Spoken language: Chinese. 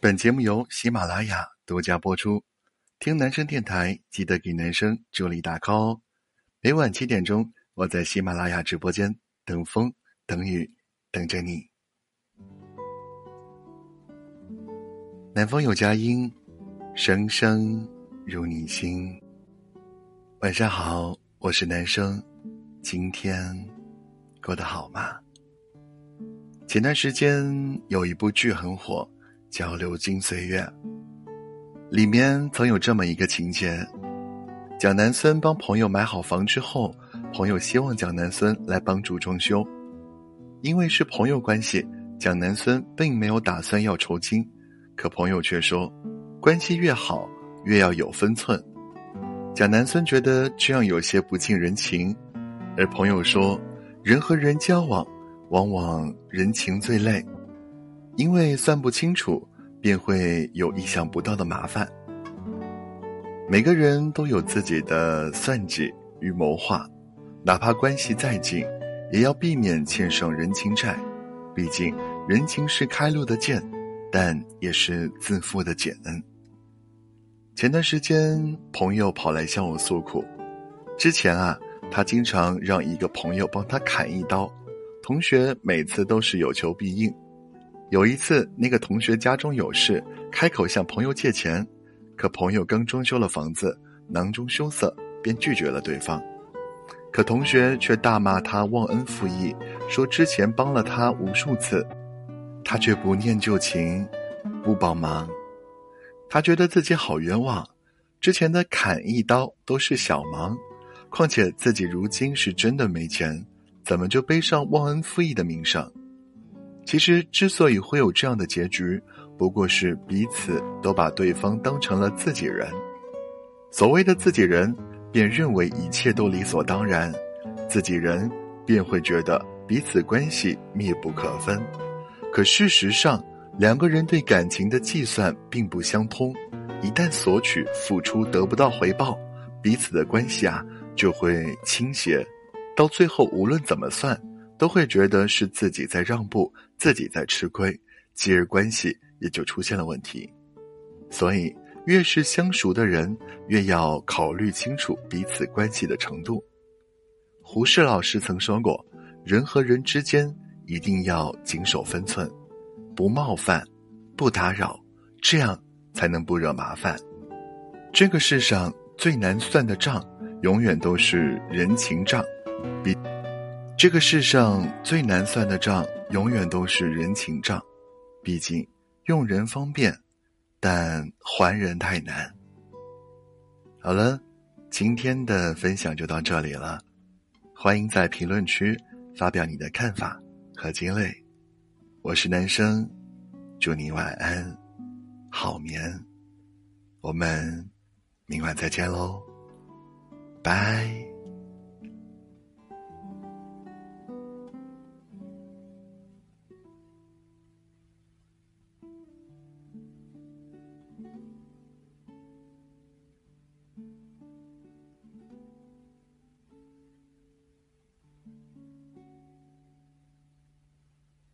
本节目由喜马拉雅独家播出。听男生电台，记得给男生助力打 call 哦。每晚七点钟，我在喜马拉雅直播间等风等雨等着你。南方有佳音，声声入你心。晚上好，我是男生，今天过得好吗？前段时间有一部剧很火。叫《流金岁月》，里面曾有这么一个情节：蒋南孙帮朋友买好房之后，朋友希望蒋南孙来帮助装修。因为是朋友关系，蒋南孙并没有打算要酬金，可朋友却说，关系越好越要有分寸。蒋南孙觉得这样有些不近人情，而朋友说，人和人交往，往往人情最累。因为算不清楚，便会有意想不到的麻烦。每个人都有自己的算计与谋划，哪怕关系再近，也要避免欠上人情债。毕竟人情是开路的剑，但也是自负的减恩。前段时间，朋友跑来向我诉苦，之前啊，他经常让一个朋友帮他砍一刀，同学每次都是有求必应。有一次，那个同学家中有事，开口向朋友借钱，可朋友刚装修了房子，囊中羞涩，便拒绝了对方。可同学却大骂他忘恩负义，说之前帮了他无数次，他却不念旧情，不帮忙。他觉得自己好冤枉，之前的砍一刀都是小忙，况且自己如今是真的没钱，怎么就背上忘恩负义的名声？其实之所以会有这样的结局，不过是彼此都把对方当成了自己人。所谓的自己人，便认为一切都理所当然，自己人便会觉得彼此关系密不可分。可事实上，两个人对感情的计算并不相通。一旦索取付出得不到回报，彼此的关系啊就会倾斜，到最后无论怎么算。都会觉得是自己在让步，自己在吃亏，继而关系也就出现了问题。所以，越是相熟的人，越要考虑清楚彼此关系的程度。胡适老师曾说过：“人和人之间一定要谨守分寸，不冒犯，不打扰，这样才能不惹麻烦。”这个世上最难算的账，永远都是人情账，比。这个世上最难算的账，永远都是人情账。毕竟用人方便，但还人太难。好了，今天的分享就到这里了。欢迎在评论区发表你的看法和经历。我是男生，祝你晚安，好眠。我们明晚再见喽，拜。